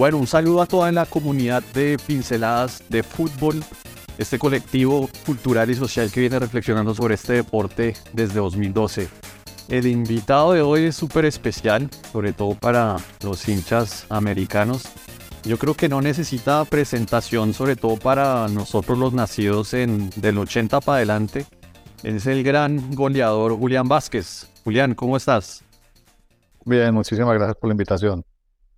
Bueno, un saludo a toda la comunidad de Pinceladas de Fútbol, este colectivo cultural y social que viene reflexionando sobre este deporte desde 2012. El invitado de hoy es súper especial, sobre todo para los hinchas americanos. Yo creo que no necesita presentación, sobre todo para nosotros los nacidos en del 80 para adelante. Es el gran goleador Julián Vázquez. Julián, ¿cómo estás? Bien, muchísimas gracias por la invitación.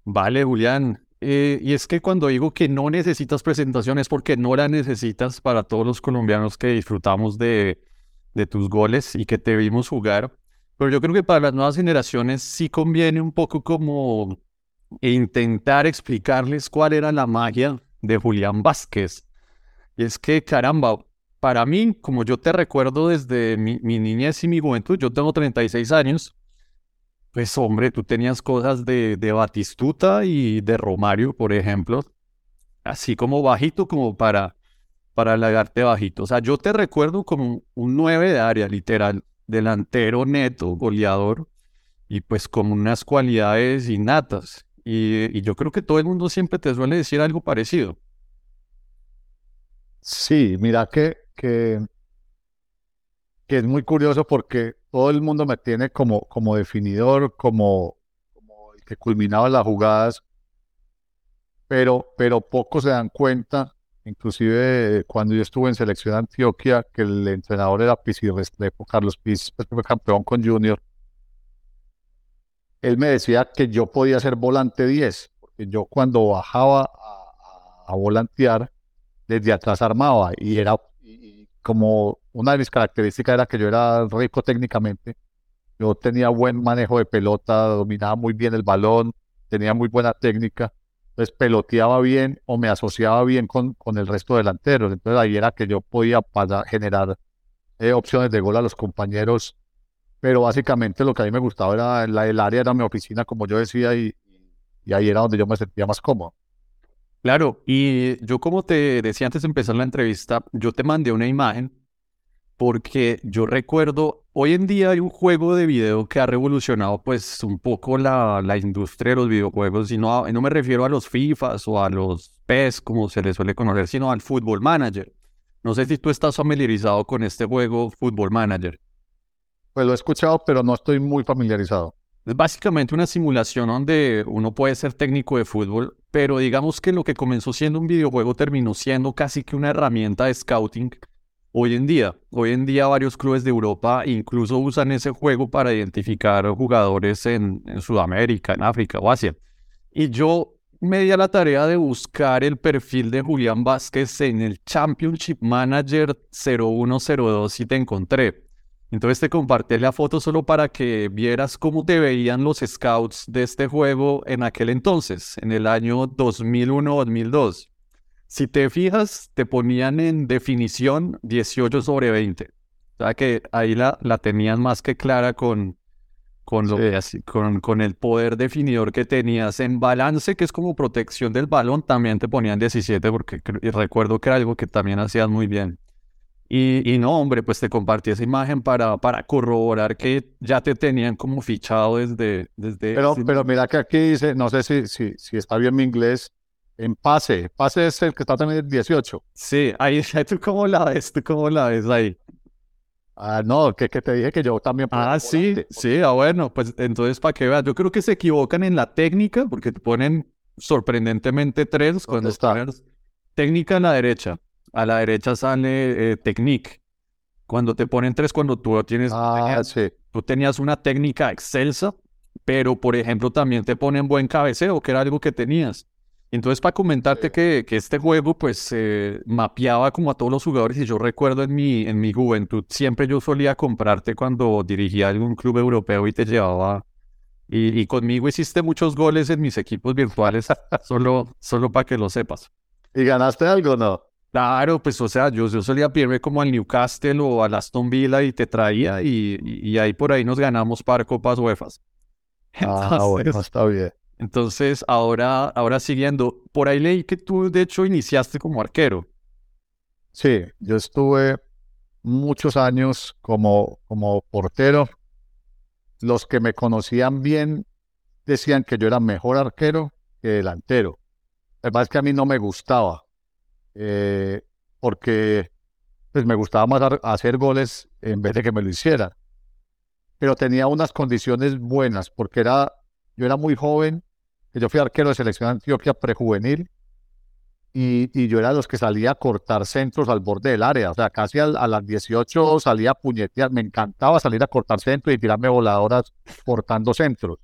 Vale, Julián. Eh, y es que cuando digo que no necesitas presentación es porque no la necesitas para todos los colombianos que disfrutamos de, tus goles y que te vimos jugar. Pero yo creo que para las nuevas generaciones sí conviene un poco como intentar explicarles cuál era la magia de Julián Vázquez. Y es que, caramba, para mí, como yo te recuerdo desde mi, mi niñez y mi juventud, yo tengo 36 años, pues hombre, tú tenías cosas de, de Batistuta y de Romario, por ejemplo, así como bajito, como para, para bajito. O sea, yo te recuerdo como un 9 de área, literal, delantero neto, goleador, y pues como unas cualidades innatas. Y, y yo creo que todo el mundo siempre te suele decir algo parecido. Sí, mira que, que, que es muy curioso porque todo el mundo me tiene como, como definidor, como, como el que culminaba las jugadas, pero, pero pocos se dan cuenta, inclusive cuando yo estuve en selección de Antioquia, que el entrenador era Piso Restrepo, Carlos Piz, pues, fue campeón con Junior, él me decía que yo podía ser volante 10, porque yo cuando bajaba a, a, volantear, desde atrás armaba y era como una de mis características era que yo era rico técnicamente. Yo tenía buen manejo de pelota, dominaba muy bien el balón, tenía muy buena técnica. Entonces peloteaba bien o me asociaba bien con, con el resto de delanteros. Entonces ahí era que yo podía para generar eh, opciones de gol a los compañeros. Pero básicamente lo que a mí me gustaba era el área, era mi oficina, como yo decía, y, y ahí era donde yo me sentía más cómodo. Claro, y yo como te decía antes de empezar la entrevista, yo te mandé una imagen porque yo recuerdo, hoy en día hay un juego de video que ha revolucionado pues un poco la, la industria de los videojuegos, y no, no me refiero a los FIFAs o a los PES como se les suele conocer, sino al Football Manager. No sé si tú estás familiarizado con este juego Football Manager. Pues lo he escuchado, pero no estoy muy familiarizado. Es básicamente una simulación donde uno puede ser técnico de fútbol, pero digamos que lo que comenzó siendo un videojuego terminó siendo casi que una herramienta de scouting hoy en día. Hoy en día varios clubes de Europa incluso usan ese juego para identificar jugadores en, Sudamérica, en África o Asia. Y yo me di a la tarea de buscar el perfil de Julián Vázquez en el Championship Manager 0102 y te encontré. Entonces te compartí la foto solo para que vieras cómo te veían los scouts de este juego en aquel entonces, en el año 2001-2002. Si te fijas, te ponían en definición 18 sobre 20. O sea que ahí la, la tenían más que clara con, con, lo, sí. con, con el poder definidor que tenías en balance, que es como protección del balón, también te ponían 17 porque recuerdo que era algo que también hacías muy bien. Y, y, no, hombre, pues te compartí esa imagen para, para corroborar que ya te tenían como fichado desde... desde pero, pero mira que aquí dice, no sé si, si, si está bien mi inglés, en pase. Pase es el que está también en 18. Sí, ahí, ¿tú cómo la ves? ¿Tú cómo la ves ahí? Ah, no, que, que te dije que yo también... Ah, sí, volante. sí, ah, bueno, pues entonces para que veas, yo creo que se equivocan en la técnica porque te ponen sorprendentemente tres cuando está? Técnica en la derecha, a la derecha sale eh, Technique. Cuando te ponen tres, cuando tú tienes. Ah, tenías, sí. Tú tenías una técnica excelsa, pero por ejemplo también te ponen buen cabeceo, que era algo que tenías. Entonces, para comentarte que, que, este juego, pues, eh, mapeaba como a todos los jugadores y yo recuerdo en mi, en mi juventud, siempre yo solía comprarte cuando dirigía algún club europeo y te llevaba, y, y conmigo hiciste muchos goles en mis equipos virtuales, solo, solo para que lo sepas. ¿Y ganaste algo no? Claro, pues, o sea, yo, yo solía pedirme como al Newcastle o al Aston Villa y te traía y, y, ahí por ahí nos ganamos par copas UEFA. ah, bueno, está bien. Entonces, ahora, ahora siguiendo, por ahí leí que tú de hecho iniciaste como arquero. Sí, yo estuve muchos años como, como portero. Los que me conocían bien decían que yo era mejor arquero que delantero. El es que a mí no me gustaba, eh, porque pues, me gustaba más hacer goles en vez de que me lo hicieran. Pero tenía unas condiciones buenas, porque era yo era muy joven, yo fui arquero de selección de Antioquia prejuvenil y, y, yo era de los que salía a cortar centros al borde del área. O sea, casi a, las 18 salía a puñetear. Me encantaba salir a cortar centros y tirarme voladoras cortando centros.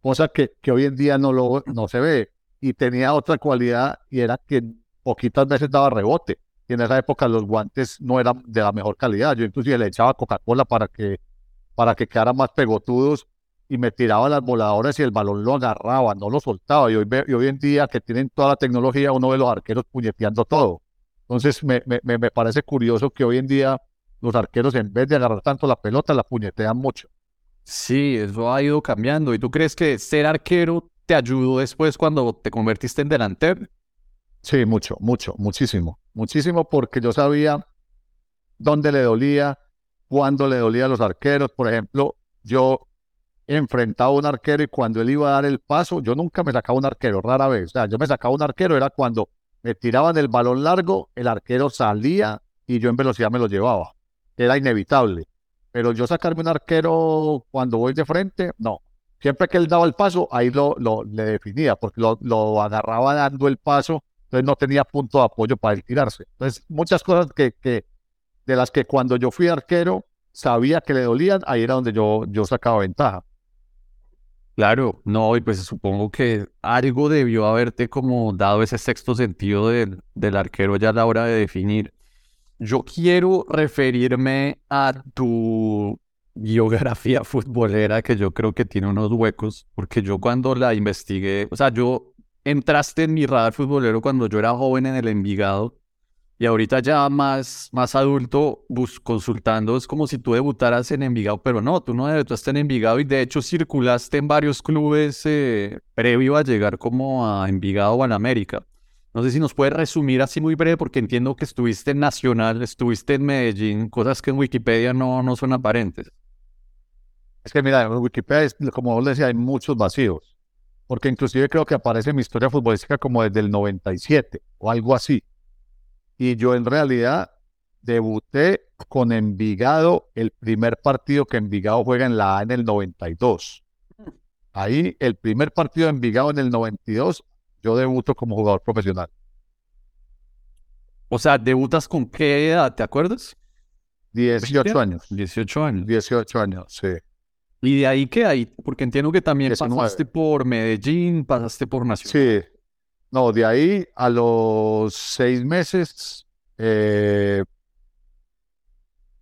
Cosa que, que hoy en día no, lo, no se ve. Y tenía otra cualidad y era que poquitas veces daba rebote. Y en esa época los guantes no eran de la mejor calidad. Yo inclusive le echaba Coca-Cola para que, para que quedaran más pegotudos y me tiraba las voladoras y el balón lo agarraba, no lo soltaba. Y hoy, y hoy en día que tienen toda la tecnología, uno ve los arqueros puñeteando todo. Entonces me, me, me parece curioso que hoy en día los arqueros en vez de agarrar tanto la pelota, la puñetean mucho. Sí, eso ha ido cambiando. ¿Y tú crees que ser arquero te ayudó después cuando te convertiste en delantero? Sí, mucho, mucho, muchísimo. Muchísimo porque yo sabía dónde le dolía, cuándo le dolía a los arqueros. Por ejemplo, yo enfrentaba a un arquero y cuando él iba a dar el paso, yo nunca me sacaba un arquero, rara vez. O sea, yo me sacaba un arquero, era cuando me tiraban el balón largo, el arquero salía y yo en velocidad me lo llevaba. Era inevitable. Pero yo sacarme un arquero cuando voy de frente, no. Siempre que él daba el paso, ahí lo, lo le definía, porque lo, lo agarraba dando el paso, entonces no tenía punto de apoyo para él tirarse. Entonces, muchas cosas que, que de las que cuando yo fui arquero sabía que le dolían, ahí era donde yo, yo sacaba ventaja. Claro, no, y pues supongo que algo debió haberte como dado ese sexto sentido del, del arquero ya a la hora de definir. Yo quiero referirme a tu biografía futbolera que yo creo que tiene unos huecos, porque yo cuando la investigué, o sea, yo entraste en mi radar futbolero cuando yo era joven en el Envigado y ahorita ya más, más adulto, bus, consultando, es como si tú debutaras en Envigado, pero no, tú no debutaste en Envigado y de hecho circulaste en varios clubes eh, previo a llegar como a Envigado o a América. No sé si nos puedes resumir así muy breve, porque entiendo que estuviste en Nacional, estuviste en Medellín, cosas que en Wikipedia no, no son aparentes. Es que mira, en Wikipedia, como vos decía, hay muchos vacíos, porque inclusive creo que aparece mi historia futbolística como desde el 97 o algo así y yo en realidad debuté con Envigado el primer partido que Envigado juega en la A en el 92. Ahí, el primer partido de Envigado en el 92, yo debuto como jugador profesional. O sea, ¿debutas con qué edad? ¿Te acuerdas? 18 años. 18 años. 18 años, sí. ¿Y de ahí qué hay? Porque entiendo que también pasaste por Medellín, pasaste por Nacional. Sí, no, de ahí a los seis meses, eh,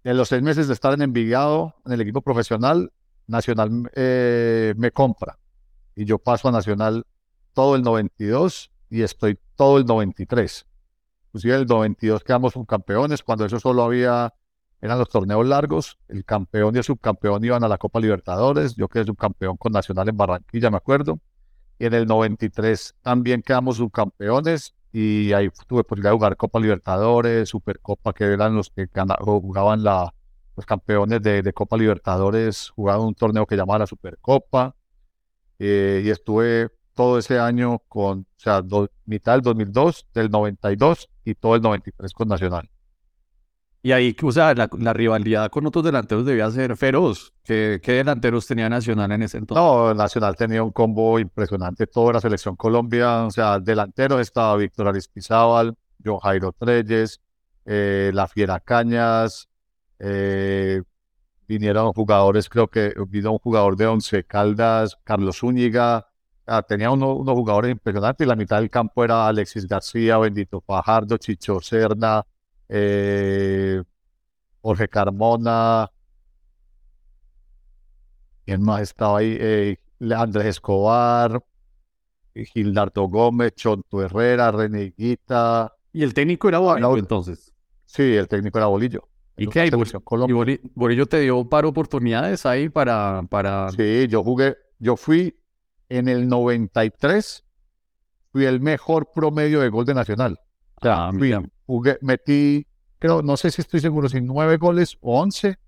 en los seis meses de estar en Envigado, en el equipo profesional, Nacional eh, me compra. Y yo paso a Nacional todo el 92 y estoy todo el 93. Inclusive el 92 quedamos subcampeones, cuando eso solo había, eran los torneos largos, el campeón y el subcampeón iban a la Copa Libertadores, yo quedé subcampeón con Nacional en Barranquilla, me acuerdo y en el 93 también quedamos subcampeones y ahí tuve posibilidad de jugar Copa Libertadores, Supercopa, que eran los que jugaban los campeones de, Copa Libertadores, jugaban un torneo que llamaba la Supercopa eh, y estuve todo ese año con, o sea, mitad del 2002, del 92 y todo el 93 con Nacional. Y ahí, o sea, la, rivalidad con otros delanteros debía ser feroz. ¿Qué, delanteros tenía Nacional en ese entonces? No, Nacional tenía un combo impresionante. Toda la selección Colombia, o sea, delanteros estaba Víctor Aristizábal, John Jairo Treyes, eh, La Fiera Cañas, eh, vinieron jugadores, creo que vino un jugador de Once Caldas, Carlos Zúñiga. tenía unos, jugadores impresionantes y la mitad del campo era Alexis García, Bendito Fajardo, Chicho Serna, eh, Jorge Carmona. ¿Quién más estaba ahí? Eh, Andrés Escobar, Gildardo Gómez, Chonto Herrera, Reneguita. ¿Y el técnico era Bolillo entonces? Sí, el técnico era Bolillo. ¿Y qué hay? ¿Y Bolillo te dio par oportunidades ahí para, para...? Sí, yo jugué, yo fui en el 93, fui el mejor promedio de gol de Nacional. O sea, ah, jugué, metí, creo, no sé si estoy seguro, si nueve goles o once,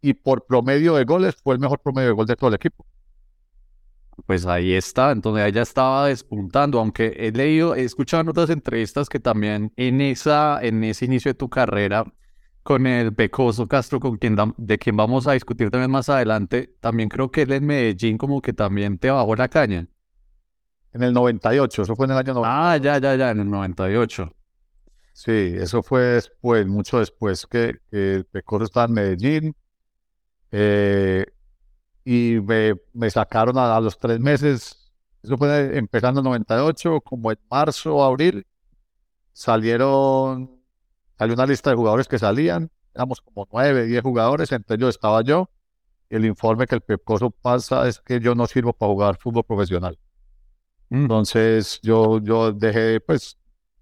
y por promedio de goles fue el mejor promedio de gol de todo el equipo. Pues ahí está, entonces ella estaba despuntando, aunque he leído, he escuchado en otras entrevistas que también en esa, en ese inicio de tu carrera con el Pecoso Castro, con quien de quien vamos a discutir también más adelante, también creo que él en Medellín como que también te bajó la caña. En el 98, eso fue en el año 98. Ah, ya, ya, ya, en el 98. Sí, eso fue después, mucho después que, el Pecoso estaba en Medellín. Eh, y me, sacaron a, los tres meses, eso fue empezando en 98, como en marzo, abril, salieron, salió una lista de jugadores que salían, éramos como nueve, diez jugadores, entre ellos estaba yo, el informe que el Pecoso pasa es que yo no sirvo para jugar fútbol profesional. Mm. Entonces yo, yo dejé, pues,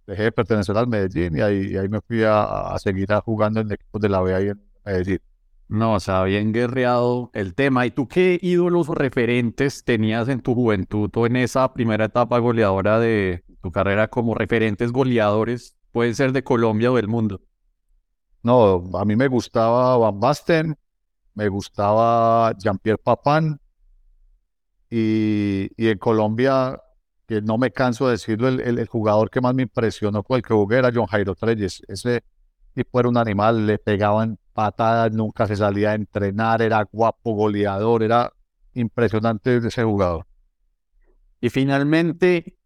dejé de pertenecer al Medellín y ahí, ahí me fui a, seguir jugando en equipos de la B ahí en Medellín. No, o sea, bien guerreado el tema. ¿Y tú qué ídolos referentes tenías en tu juventud o en esa primera etapa goleadora de tu carrera como referentes goleadores? Pueden ser de Colombia o del mundo. No, a mí me gustaba Van Basten, me gustaba Jean-Pierre Papin y, en Colombia, que no me canso de decirlo, el, jugador que más me impresionó con el que jugué era John Jairo Treyes. Ese tipo era un animal, le pegaban patadas, nunca se salía a entrenar, era guapo, goleador, era impresionante ese jugador. Y finalmente,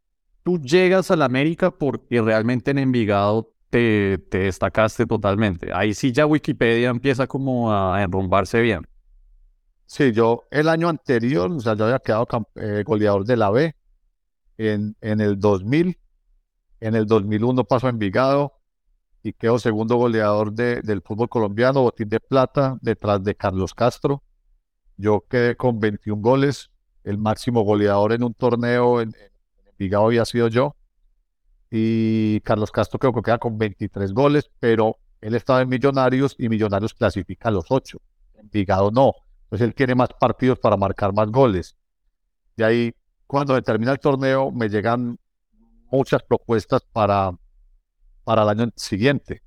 tú llegas a la América porque realmente en Envigado te, te, destacaste totalmente. Ahí sí ya Wikipedia empieza como a enrumbarse bien. Sí, yo el año anterior, o sea, yo había quedado eh, goleador de la B en, en el 2000. En el 2001 pasó a Envigado y quedó segundo goleador del fútbol colombiano, botín de plata, detrás de Carlos Castro. Yo quedé con 21 goles, el máximo goleador en un torneo en, en había sido yo. Y Carlos Castro creo que queda con 23 goles, pero él estaba en Millonarios y Millonarios clasifica a los 8. En Vigado no. Entonces él tiene más partidos para marcar más goles. Y ahí, cuando termina el torneo, me llegan muchas propuestas para para el año siguiente,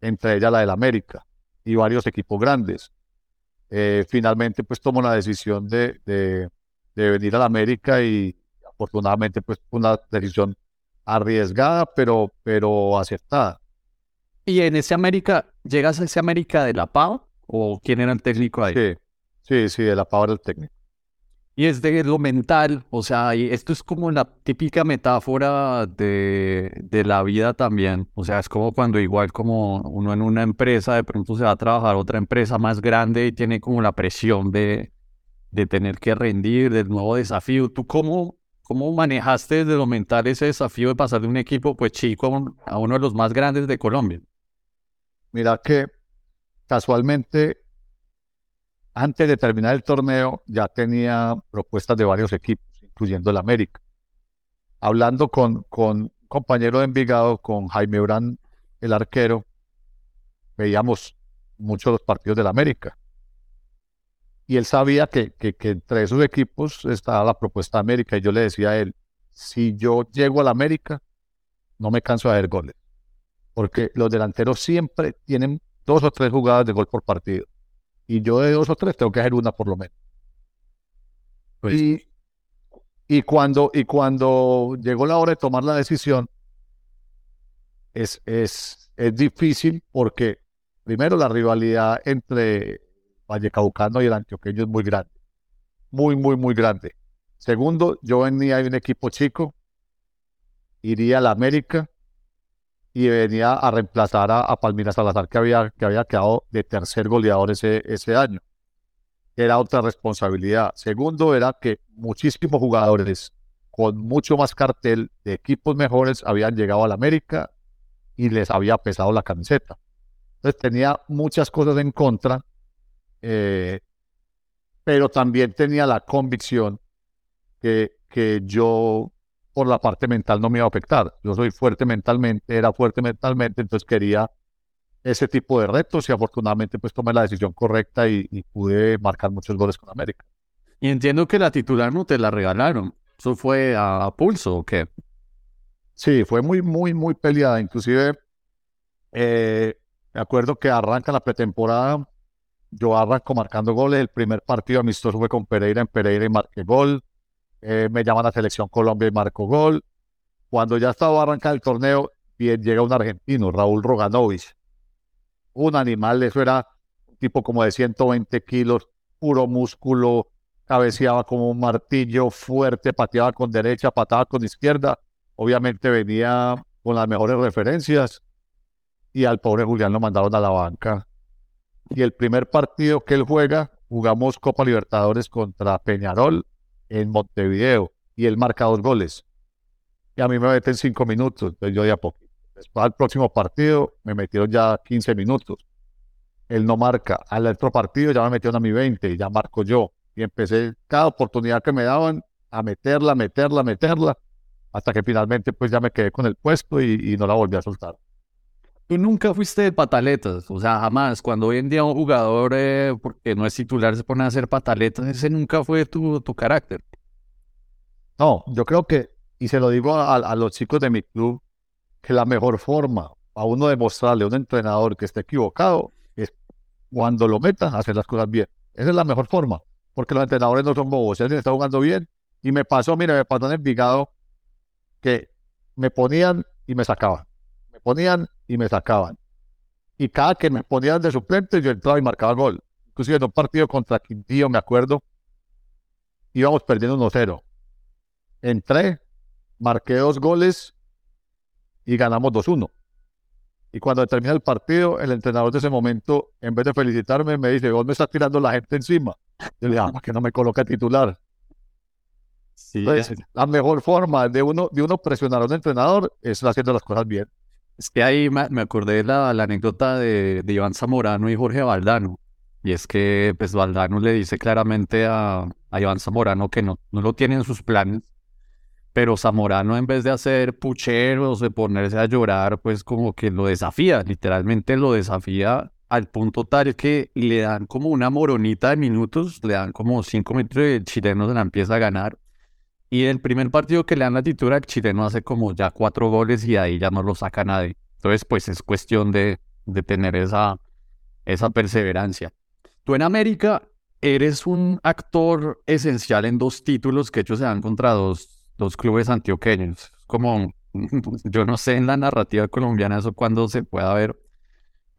entre ellas la del América y varios equipos grandes. Eh, finalmente, pues tomó la decisión de, de, venir a la América y afortunadamente, pues una decisión arriesgada, pero, pero aceptada. ¿Y en ese América, llegas a ese América de la PAO o quién era el técnico ahí? Sí, sí, sí, de la PAO era el técnico. Y es de lo mental, o sea, esto es como la típica metáfora de, de, la vida también. O sea, es como cuando igual como uno en una empresa de pronto se va a trabajar a otra empresa más grande y tiene como la presión de, de tener que rendir, del nuevo desafío. ¿Tú cómo, cómo manejaste desde lo mental ese desafío de pasar de un equipo pues chico a uno de los más grandes de Colombia? Mira que casualmente antes de terminar el torneo ya tenía propuestas de varios equipos, incluyendo el América. Hablando con, un compañero de Envigado, con Jaime Brand, el arquero, veíamos muchos los partidos del América. Y él sabía que, que, entre esos equipos estaba la propuesta de América. Y yo le decía a él, si yo llego al América, no me canso de hacer goles. Porque los delanteros siempre tienen dos o tres jugadas de gol por partido y yo de dos o tres tengo que hacer una por lo menos. Pues y, y, cuando, y cuando llegó la hora de tomar la decisión, es, es, es difícil porque, primero, la rivalidad entre Vallecaucano y el Antioqueño es muy grande. Muy, muy, muy grande. Segundo, yo venía de un equipo chico, iría a la América y venía a reemplazar a, Palmira Salazar, que había, que había quedado de tercer goleador ese, ese año. Era otra responsabilidad. Segundo, era que muchísimos jugadores con mucho más cartel de equipos mejores habían llegado a la América y les había pesado la camiseta. Entonces tenía muchas cosas en contra, eh, pero también tenía la convicción que, que yo por la parte mental no me iba a afectar. Yo soy fuerte mentalmente, era fuerte mentalmente, entonces quería ese tipo de retos y afortunadamente pues tomé la decisión correcta y, pude marcar muchos goles con América. Y entiendo que la titular no te la regalaron. ¿Eso fue a, pulso o qué? Sí, fue muy, muy, muy peleada. Inclusive, eh, me acuerdo que arranca la pretemporada, yo arranco marcando goles. El primer partido amistoso fue con Pereira en Pereira y marqué gol. Eh, me llaman a Selección Colombia y marco gol. Cuando ya estaba arrancando el torneo, bien, llega un argentino, Raúl Roganovich. Un animal, eso era tipo como de 120 kilos, puro músculo, cabeceaba como un martillo, fuerte, pateaba con derecha, pateaba con izquierda. Obviamente venía con las mejores referencias y al pobre Julián lo mandaron a la banca. Y el primer partido que él juega, jugamos Copa Libertadores contra Peñarol en Montevideo y él marca dos goles. Y a mí me meten cinco minutos, entonces yo de a poco. Después al próximo partido me metieron ya 15 minutos. Él no marca. Al otro partido ya me metieron a mi 20 y ya marco yo. Y empecé cada oportunidad que me daban a meterla, meterla, meterla, hasta que finalmente pues ya me quedé con el puesto y, no la volví a soltar. Nunca fuiste de pataletas, o sea, jamás. Cuando hoy en día un jugador, eh, porque no es titular, se pone a hacer pataletas, ese nunca fue tu, tu carácter. No, yo creo que, y se lo digo a, los chicos de mi club, que la mejor forma a uno demostrarle a un entrenador que esté equivocado es cuando lo meta, hacer las cosas bien. Esa es la mejor forma, porque los entrenadores no son bobos. Si alguien está jugando bien, y me pasó, mire, me pasó en Envigado que me ponían y me sacaban. Ponían y me sacaban. Y cada que me ponían de suplente, yo entraba y marcaba gol. Inclusive en un partido contra Quintillo, me acuerdo, íbamos perdiendo 1-0. Entré, marqué dos goles y ganamos 2-1. Y cuando termina el partido, el entrenador de ese momento, en vez de felicitarme, me dice, vos me estás tirando la gente encima. Yo le dije, ah, que no me coloca titular. Sí, la mejor forma de uno, de uno presionar a un entrenador es haciendo las cosas bien. Es que ahí me, acordé de la, anécdota de, Iván Zamorano y Jorge Valdano. Y es que pues Valdano le dice claramente a, Iván Zamorano que no, no lo tiene en sus planes pero Zamorano en vez de hacer pucheros, de ponerse a llorar, pues como que lo desafía, literalmente lo desafía al punto tal que le dan como una moronita de minutos, le dan como cinco metros de chileno se la empieza a ganar. Y el primer partido que le dan la titular, el chileno hace como ya cuatro goles y ahí ya no lo saca nadie. Entonces, pues es cuestión de, de tener esa, esa perseverancia. Tú en América eres un actor esencial en dos títulos que hechos se dan contra dos dos clubes antioqueños. Como, yo no sé en la narrativa colombiana eso cuándo se pueda ver,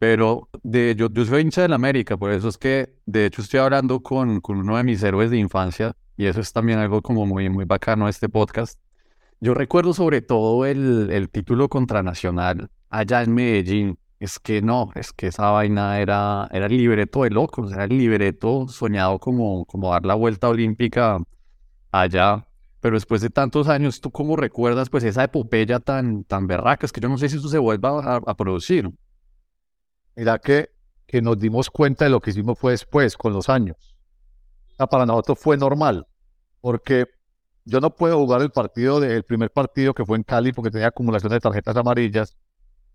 pero de, yo, yo soy hincha del América, por eso es que de hecho estoy hablando con, con uno de mis héroes de infancia y eso es también algo como muy, muy bacano este podcast. Yo recuerdo sobre todo el, el título contra Nacional allá en Medellín. Es que no, es que esa vaina era, era el libreto de locos, era el libreto soñado como, como dar la vuelta olímpica allá pero después de tantos años, ¿tú cómo recuerdas pues esa epopeya tan, tan berraca? Es que yo no sé si eso se vuelva a, producir. Mira que, que nos dimos cuenta de lo que hicimos fue después, con los años. Para nosotros fue normal, porque yo no puedo jugar el partido del primer partido que fue en Cali porque tenía acumulación de tarjetas amarillas.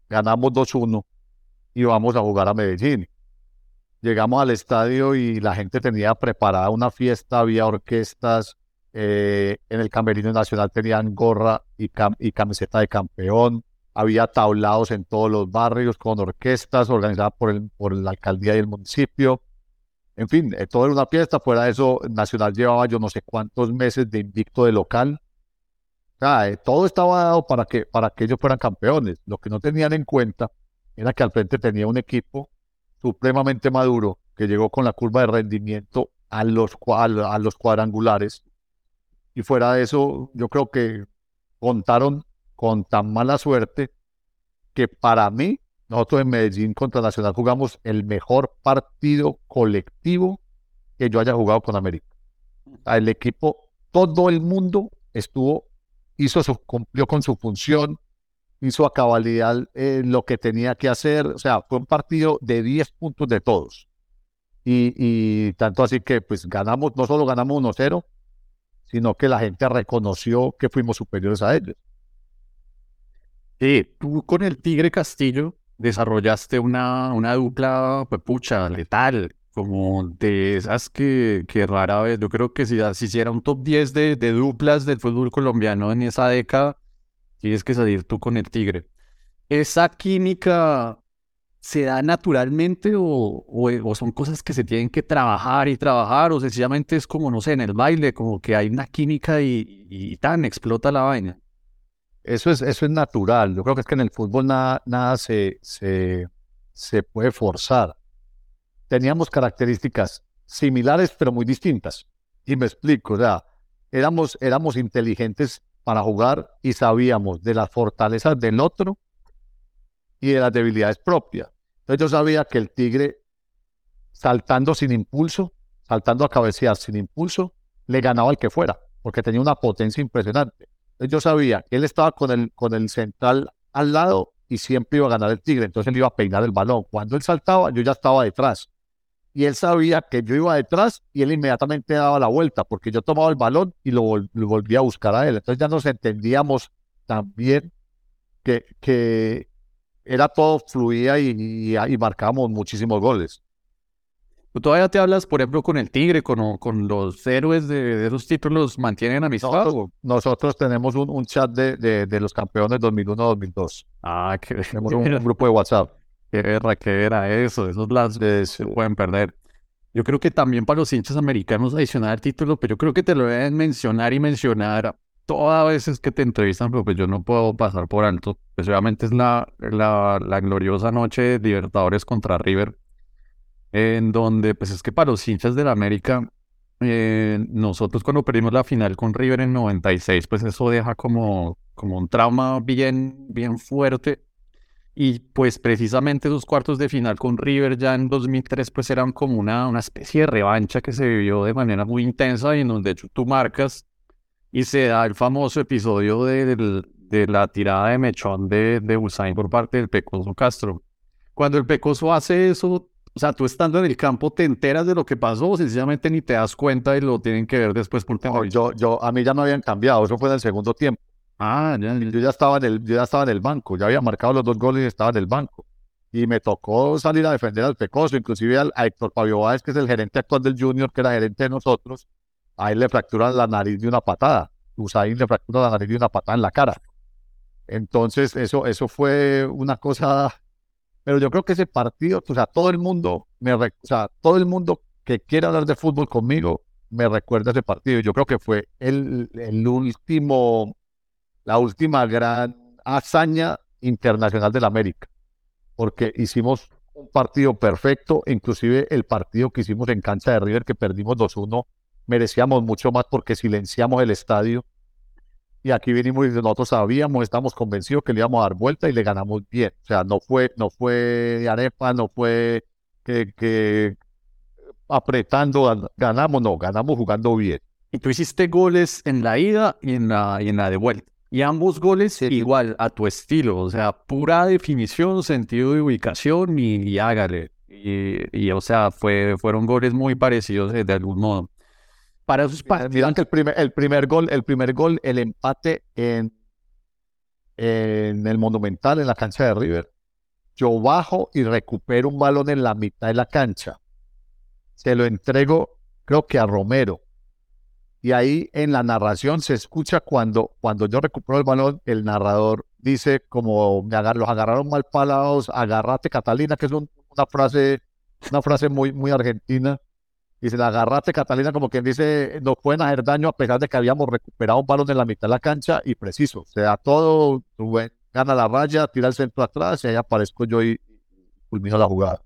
Ganamos 2-1 y vamos a jugar a Medellín. Llegamos al estadio y la gente tenía preparada una fiesta, había orquestas, eh, en el Camerino Nacional tenían gorra y, camiseta de campeón. Había tablados en todos los barrios con orquestas organizadas por, el, por la alcaldía y el municipio. En fin, eh, todo era una fiesta. Fuera de eso, Nacional llevaba yo no sé cuántos meses de invicto de local. Eh, todo estaba dado para que, para que ellos fueran campeones. Lo que no tenían en cuenta era que al frente tenía un equipo supremamente maduro que llegó con la curva de rendimiento a los, a los cuadrangulares y fuera de eso, yo creo que contaron con tan mala suerte que para mí, nosotros en Medellín contra Nacional jugamos el mejor partido colectivo que yo haya jugado con América. El equipo, todo el mundo estuvo hizo su, cumplió con su función, hizo a cabalidad eh, lo que tenía que hacer. O sea, fue un partido de 10 puntos de todos. Y, y tanto así que pues ganamos, no solo ganamos 1-0, sino que la gente reconoció que fuimos superiores a ellos. Sí, tú con el Tigre Castillo desarrollaste una, una dupla, pues, pucha, letal, como de esas que, que rara vez, yo creo que si se hiciera un top 10 de, de duplas del fútbol colombiano en esa década, tienes que salir tú con el Tigre. ¿Esa química se da naturalmente o, o, son cosas que se tienen que trabajar y trabajar o sencillamente es como, no sé, en el baile, como que hay una química y, y tan explota la vaina? Eso es, eso es natural. Yo creo que es que en el fútbol nada, nada se, se, se puede forzar. Teníamos características similares pero muy distintas. Y me explico, o sea, éramos, éramos inteligentes para jugar y sabíamos de las fortalezas del otro y de las debilidades propias. Entonces yo sabía que el Tigre, saltando sin impulso, saltando a cabecear sin impulso, le ganaba al que fuera, porque tenía una potencia impresionante. Yo sabía que él estaba con el, con el central al lado y siempre iba a ganar el Tigre, entonces él iba a peinar el balón. Cuando él saltaba, yo ya estaba detrás. Y él sabía que yo iba detrás y él inmediatamente daba la vuelta, porque yo tomaba el balón y lo, volvía a buscar a él. Entonces ya nos entendíamos también que, que era todo fluía y, y, marcábamos muchísimos goles. ¿Tú todavía te hablas, por ejemplo, con el Tigre, con, con los héroes de, esos títulos? ¿Mantienen amistad? Nosotros, nosotros tenemos un, un chat de, de, de, los campeones 2001-2002. Ah, que Tenemos un, un, grupo de WhatsApp. Qué guerra, qué era eso. Esos las se pueden perder. Yo creo que también para los hinchas americanos adicionar el título, pero yo creo que te lo deben mencionar y mencionar todas veces que te entrevistan, pero pues yo no puedo pasar por alto. Pues obviamente es la, la, la gloriosa noche de Libertadores contra River, en donde pues es que para los hinchas de la América, eh, nosotros cuando perdimos la final con River en 96, pues eso deja como, como un trauma bien, bien fuerte. Y pues precisamente esos cuartos de final con River ya en 2003 pues eran como una, una especie de revancha que se vivió de manera muy intensa y en donde de hecho tú marcas y se da el famoso episodio de, de, la tirada de mechón de, de Usain por parte del Pecoso Castro. Cuando el Pecoso hace eso, o sea, tú estando en el campo te enteras de lo que pasó o sencillamente ni te das cuenta y lo tienen que ver después por televisión. yo, yo, a mí ya no habían cambiado, eso fue en el segundo tiempo. Ah, ya. Yo ya estaba en el, yo ya estaba en el banco, ya había marcado los dos goles y estaba en el banco. Y me tocó salir a defender al Pecoso, inclusive a Héctor Pablo Báez, que es el gerente actual del Junior, que era gerente de nosotros, a él le fracturan la nariz de una patada. Usain le fractura la nariz de una patada en la cara. Entonces, eso, eso fue una cosa. Pero yo creo que ese partido, o sea, todo el mundo, me, o sea, todo el mundo que quiere hablar de fútbol conmigo, me recuerda ese partido. Yo creo que fue el, último, la última gran hazaña internacional de la América, porque hicimos un partido perfecto, inclusive el partido que hicimos en cancha de River, que perdimos 2-1, merecíamos mucho más porque silenciamos el estadio. Y aquí vinimos y nosotros sabíamos, estamos convencidos que le íbamos a dar vuelta y le ganamos bien. O sea, no fue, no fue arepa, no fue que, que apretando, ganamos, no, ganamos jugando bien. Y tú hiciste goles en la ida y en la, y en la de vuelta. Y ambos goles igual, a tu estilo, o sea, pura definición, sentido de ubicación y, hágale. Y, y, o sea, fue, fueron goles muy parecidos de algún modo para esos Miran que el primer, el primer gol, el primer gol, el empate en, en el Monumental, en la cancha de River. Yo bajo y recupero un balón en la mitad de la cancha. Se lo entrego, creo que a Romero. Y ahí en la narración se escucha cuando, cuando yo recupero el balón, el narrador dice como me los agarraron mal palados, agárrate Catalina, que es una frase, una frase muy, muy argentina y se la agarraste, Catalina, como quien dice, nos pueden hacer daño a pesar de que habíamos recuperado un balón en la mitad de la cancha y preciso. O sea, todo, gana la raya, tira el centro atrás y ahí aparezco yo y culmino la jugada.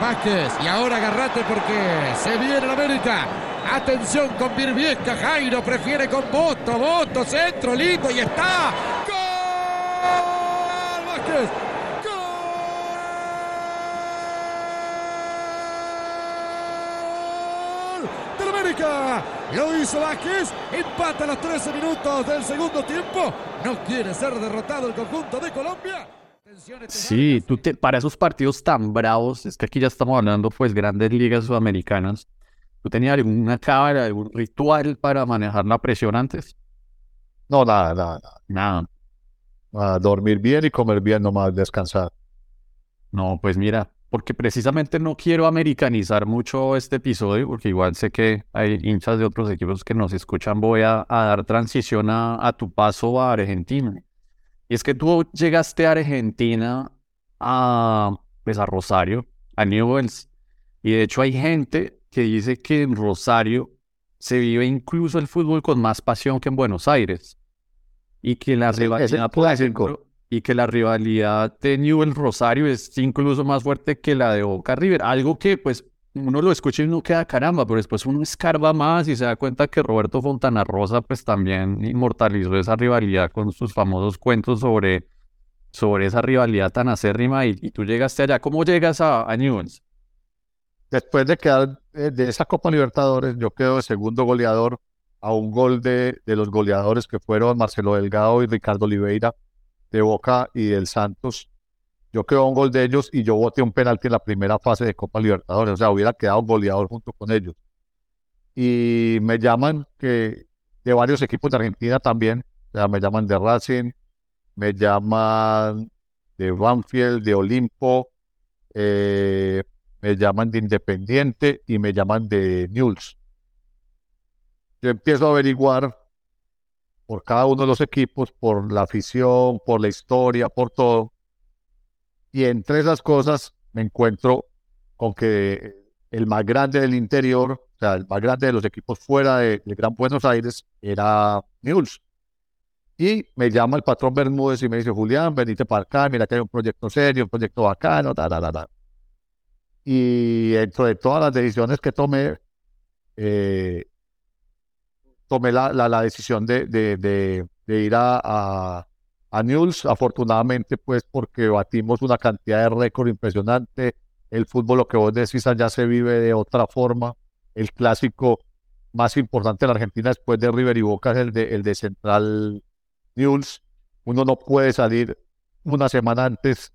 Vázquez, y ahora agarrate porque se viene la América. Atención con Virviesca, Jairo prefiere con Boto, Boto, centro, lindo y está. ¡Gol! Vázquez, América. Lo hizo Vázquez. Empata a los 13 minutos del segundo tiempo. No quiere ser derrotado el conjunto de Colombia. Sí, tú te, para esos partidos tan bravos, es que aquí ya estamos hablando pues grandes ligas sudamericanas. ¿Tú tenías alguna cámara, algún ritual para manejar la presión antes? No, nada, nada, Nada. nada. dormir bien y comer bien nomás, descansar. No, pues mira, porque precisamente no quiero americanizar mucho este episodio, porque igual sé que hay hinchas de otros equipos que nos escuchan. Voy a, a dar transición a, a tu paso a Argentina. Y es que tú llegaste a Argentina a, pues a Rosario, a Newells. Y de hecho hay gente que dice que en Rosario se vive incluso el fútbol con más pasión que en Buenos Aires. Y que la rivalidad, por ejemplo, y que la rivalidad de Newell's Rosario es incluso más fuerte que la de Boca River. Algo que pues uno lo escucha y uno queda caramba, pero después uno escarba más y se da cuenta que Roberto Fontana Rosa pues también inmortalizó esa rivalidad con sus famosos cuentos sobre, sobre esa rivalidad tan acérrima y, tú llegaste allá. ¿Cómo llegas a, a? Después de quedar eh, de esa Copa Libertadores, yo quedo de segundo goleador a un gol de los goleadores que fueron Marcelo Delgado y Ricardo Oliveira de Boca y del Santos. Yo quedo a un gol de ellos y yo boté un penalti en la primera fase de Copa Libertadores. O sea, hubiera quedado goleador junto con ellos. Y me llaman que de varios equipos de Argentina también. O sea, me llaman de Racing, me llaman de Banfield, de Olimpo, eh, me llaman de Independiente y me llaman de Newell's. Yo empiezo a averiguar por cada uno de los equipos, por la afición, por la historia, por todo. Y entre esas cosas me encuentro con que el más grande del interior, o sea, el más grande de los equipos fuera de, de Gran Buenos Aires era Newell's. Y me llama el patrón Bermúdez y me dice, Julián, venite para acá, mira que hay un proyecto serio, un proyecto bacano, ta, ta, ta, ta. Y dentro de todas las decisiones que tomé, eh, tomé la, la, decisión de, de, ir a, a, a Newell's, afortunadamente, pues porque batimos una cantidad de récord impresionante. El fútbol, lo que vos decís, allá se vive de otra forma. El clásico más importante de la Argentina después de River y Boca es el de, el de Central Newell's. Uno no puede salir una semana antes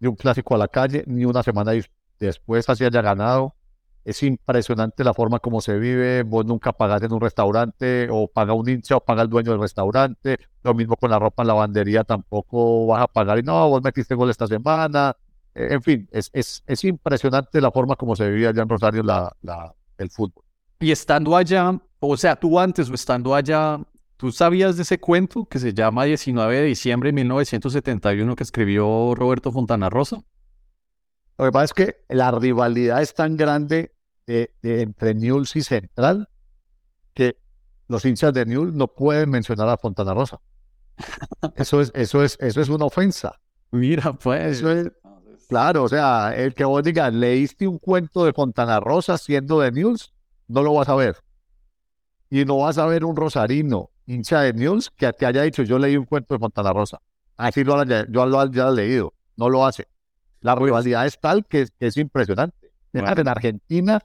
de un clásico a la calle, ni una semana después así haya ganado. Es impresionante la forma como se vive. Vos nunca pagás en un restaurante, o paga un hincha, o paga el dueño del restaurante. Lo mismo con la ropa en lavandería, tampoco vas a pagar. Y no, vos metiste gol esta semana. Eh, En fin, es, es, es impresionante la forma como se vive allá en Rosario el fútbol. Y estando allá, o sea, tú antes o estando allá, ¿tú sabías de ese cuento que se llama 19 de diciembre de 1971 que escribió Roberto Fontana Rosa? Lo que pasa es que la rivalidad es tan grande de, de entre Newell's y Central que los hinchas de Newell's no pueden mencionar a Fontana Rosa. Eso es, eso es, eso es una ofensa. Mira, pues. Eso es, claro, o sea, el que vos digas, leíste un cuento de Fontana Rosa siendo de Newell's, no lo vas a ver. Y no vas a ver un rosarino, hincha de Newell's, que te haya dicho, yo leí un cuento de Fontana Rosa. Así lo yo lo haya leído. No lo hace. La rivalidad es tal que, que es impresionante. Bueno. En Argentina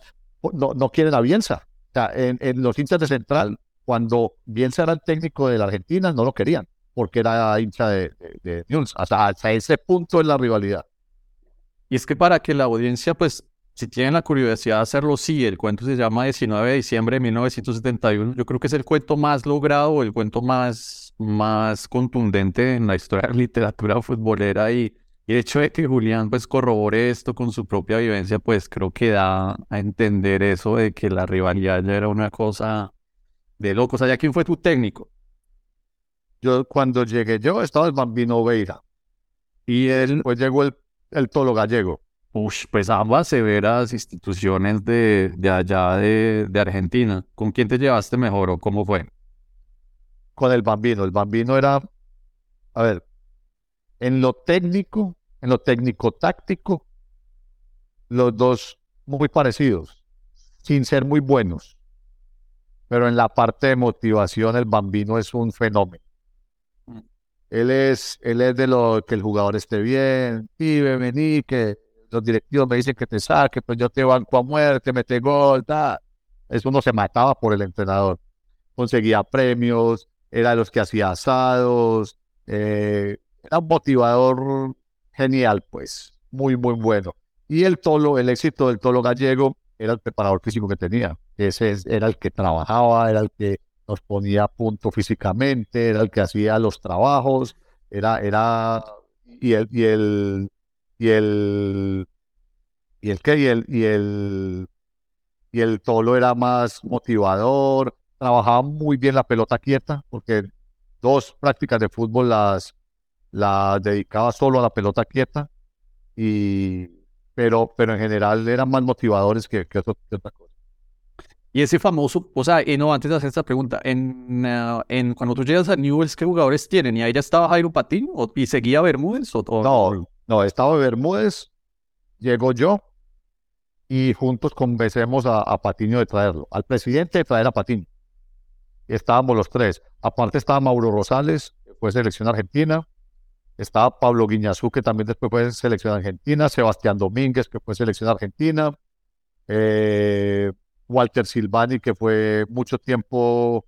no, no quieren a Bielsa. O sea, en, en los hinchas de Central, cuando Bielsa era el técnico de la Argentina, no lo querían, porque era hincha de, de, de Newell's. Hasta, hasta ese punto es la rivalidad. Y es que para que la audiencia, pues, si tienen la curiosidad de hacerlo, sí, el cuento se llama 19 de diciembre de 1971. Yo creo que es el cuento más logrado, el cuento más, más contundente en la historia de la literatura futbolera y, y el hecho de que Julián pues corrobore esto con su propia vivencia, pues creo que da a entender eso de que la rivalidad ya era una cosa de locos. Allá, ¿quién fue tu técnico? Yo, cuando llegué yo, estaba el Bambino Veira. Y él, Después llegó el, el Tolo Gallego. Ush, pues ambas severas instituciones de, de allá de, de Argentina. ¿Con quién te llevaste mejor o cómo fue? con el Bambino. El Bambino era, a ver, en lo técnico, en lo técnico-táctico, los dos muy parecidos, sin ser muy buenos. Pero en la parte de motivación, el Bambino es un fenómeno. Mm. Él es, él es de lo que el jugador esté bien, pibe, vení, que los directivos me dicen que te saque, pues yo te banco a muerte, mete gol, tal. Eso uno se mataba por el entrenador. Conseguía premios, era de los que hacía asados, eh, era un motivador genial, pues, muy, muy bueno. Y el Tolo, el éxito del Tolo Gallego era el preparador físico que tenía. Ese era el que trabajaba, era el que nos ponía a punto físicamente, era el que hacía los trabajos, era, era, y el, y el, y el, y el que, y el, y el, y el Tolo era más motivador, trabajaba muy bien la pelota quieta, porque dos prácticas de fútbol las, las dedicaba solo a la pelota quieta, y, pero, pero en general eran más motivadores que, que, otra cosa. Y ese famoso, o sea, y no, antes de hacer esta pregunta, en, uh, en cuando tú llegas a Newells, ¿qué jugadores tienen? ¿Y ahí ya estaba Jairo Patín o, y seguía Bermúdez? O, No, no, estaba Bermúdez, llegó yo y juntos convencemos a, a, Patiño de traerlo, al presidente de traer a Patiño. estábamos los tres. Aparte estaba Mauro Rosales, que fue selección argentina, estaba Pablo Guiñazú, que también después fue selección argentina, Sebastián Domínguez, que fue selección argentina, eh, Walter Silvani, que fue mucho tiempo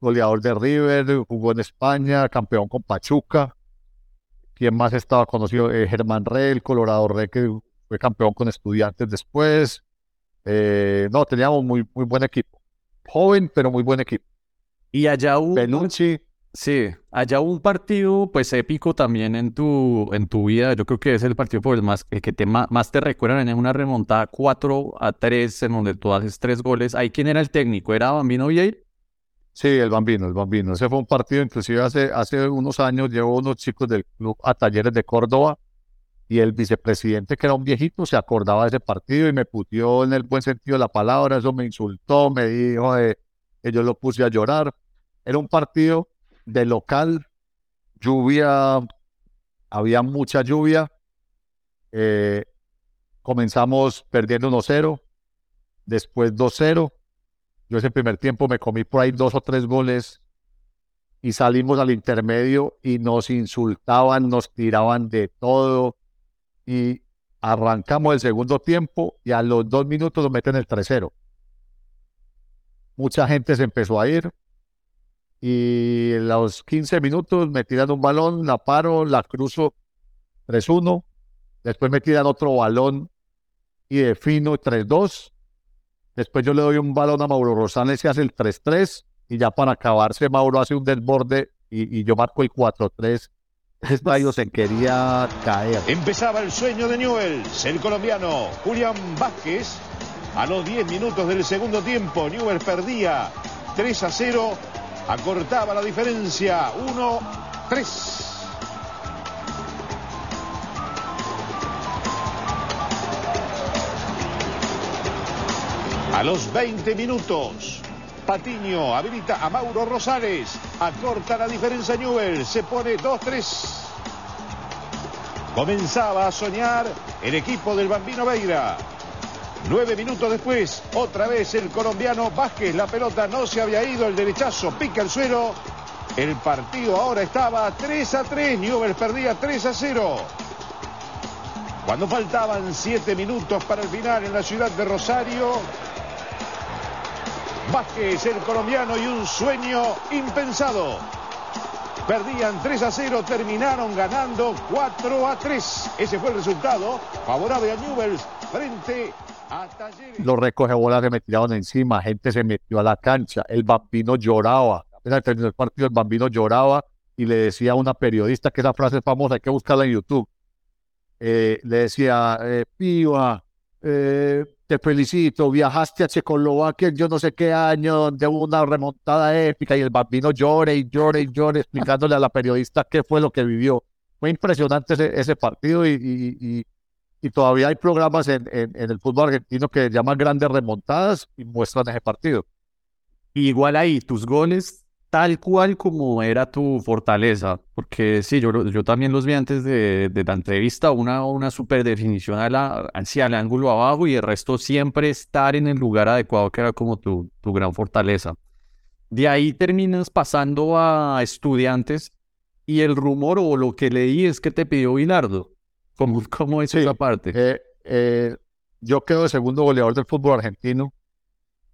goleador de River, jugó en España, campeón con Pachuca. ¿Quién más estaba conocido? Eh, Germán Rey, el Colorado Rey, que fue campeón con estudiantes después. Eh, no, teníamos muy, muy buen equipo. Joven, pero muy buen equipo. Y allá hubo... Benucci, Sí, allá hubo un partido pues épico también en tu, en tu vida. Yo creo que es el partido por el más, que te, más te recuerdan en una remontada 4 a 3 en donde tú haces tres goles. ¿Ahí quién era el técnico? ¿Era Bambino Vieira? Sí, el Bambino, el Bambino. Ese fue un partido, inclusive hace, hace unos años llevó unos chicos del club a Talleres de Córdoba y el vicepresidente, que era un viejito, se acordaba de ese partido y me putió en el buen sentido de la palabra. Eso me insultó, me dijo que yo lo puse a llorar. Era un partido de local, lluvia, había mucha lluvia. Eh, comenzamos perdiendo 1-0, después 2-0. Yo ese primer tiempo me comí por ahí dos o tres goles y salimos al intermedio y nos insultaban, nos tiraban de todo y arrancamos el segundo tiempo y a los dos minutos nos meten el 3-0. Mucha gente se empezó a ir, y en los 15 minutos me tiran un balón, la paro, la cruzo 3-1, después me tiran otro balón y defino 3-2, después yo le doy un balón a Mauro Rosales y hace el 3-3 y ya para acabarse Mauro hace un desborde y, yo marco el 4-3. Estadio se quería caer. Empezaba el sueño de Newell's, el colombiano Julián Vázquez. A los 10 minutos del segundo tiempo, Newell perdía 3 a 0 acortaba la diferencia. 1, 3. A los 20 minutos, Patiño habilita a Mauro Rosales. Acorta la diferencia Newell. Se pone 2-3. Comenzaba a soñar el equipo del Bambino Veira. Nueve minutos después, otra vez el colombiano Vázquez. La pelota no se había ido, el derechazo pica el suelo. El partido ahora estaba 3 a 3. Newell's perdía 3 a 0. Cuando faltaban siete minutos para el final en la ciudad de Rosario, Vázquez, el colombiano, y un sueño impensado. Perdían 3 a 0, terminaron ganando 4 a 3. Ese fue el resultado favorable a Newell's frente los bolas se me tiraron encima, gente se metió a la cancha, el bambino lloraba. Terminó el partido, el bambino lloraba y le decía a una periodista que esa frase es famosa, hay que buscarla en YouTube. Eh, le decía, eh, Piba, eh, te felicito, viajaste a Checoslovaquia yo no sé qué año, donde hubo una remontada épica y el bambino llore y llore y llore explicándole a la periodista qué fue lo que vivió. Fue impresionante ese, partido y todavía hay programas en, el fútbol argentino que llaman grandes remontadas y muestran ese partido. Igual ahí, tus goles tal cual como era tu fortaleza, porque sí, yo, yo también los vi antes de, la entrevista, una, una super definición a la, hacia el ángulo abajo y el resto siempre estar en el lugar adecuado que era como tu, tu gran fortaleza. De ahí terminas pasando a estudiantes y el rumor o lo que leí es que te pidió Bilardo. ¿Cómo, cómo es esa parte? Eh, eh, yo quedo de segundo goleador del fútbol argentino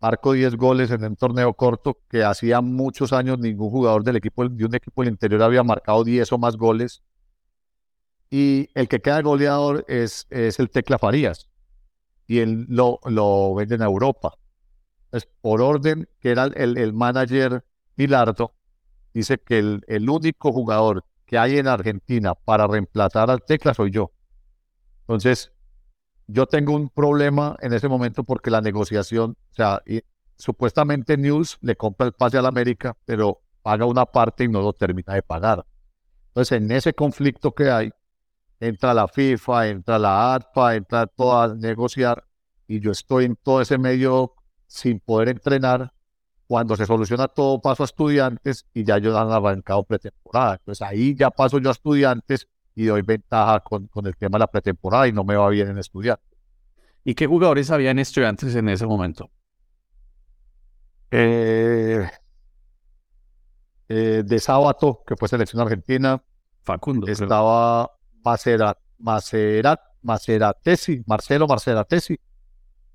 marco 10 goles en un torneo corto que hacía muchos años ningún jugador del equipo de un equipo del interior había marcado 10 o más goles. Y el que queda goleador es, es el Tecla Farías. Y él lo, lo venden a Europa. Entonces, por orden, que era el, el manager Pilardo, dice que el, el único jugador que hay en Argentina para reemplazar al Tecla soy yo. Entonces, yo tengo un problema en ese momento porque la negociación, o sea, supuestamente News le compra el pase a la América, pero paga una parte y no lo termina de pagar. Entonces, en ese conflicto que hay, entra la FIFA, entra la ADPA, entra todo a negociar y yo estoy en todo ese medio sin poder entrenar. Cuando se soluciona todo, paso a estudiantes y ya ellos han arrancado pretemporada. Entonces ahí ya paso yo a estudiantes y doy ventaja con, con el tema de la pretemporada y no me va bien en estudiar. ¿Y qué jugadores había en estudiantes en ese momento? Eh, eh, de Sábato, que fue selección argentina, Facundo. estaba Macerat, Macerat, Maceratesi, Marcelo Maceratesi,